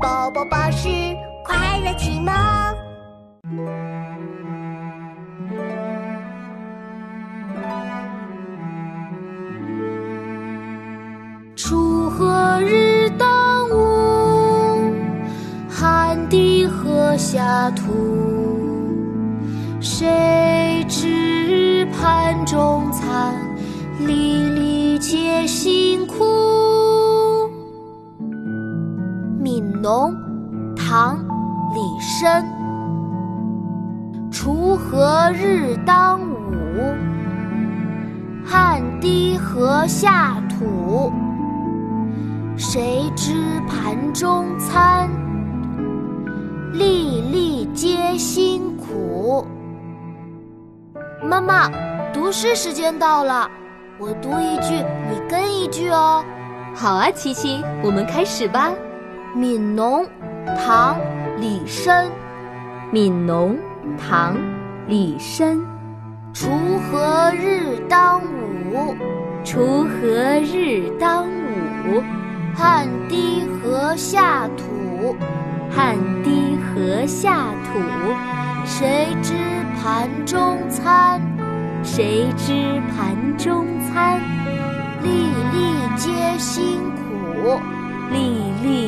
宝宝巴士快乐启蒙。锄禾日当午，汗滴禾下土。谁知盘中餐农》唐·李绅。锄禾日当午，汗滴禾下土。谁知盘中餐，粒粒皆辛苦。妈妈，读诗时间到了，我读一句，你跟一句哦。好啊，琪琪，我们开始吧。《悯农》唐·李绅。《悯农》唐·李绅。锄禾日当午，锄禾日当午。汗滴禾下土，汗滴禾下土。谁知盘中餐？谁知盘中餐？粒粒皆辛苦，粒粒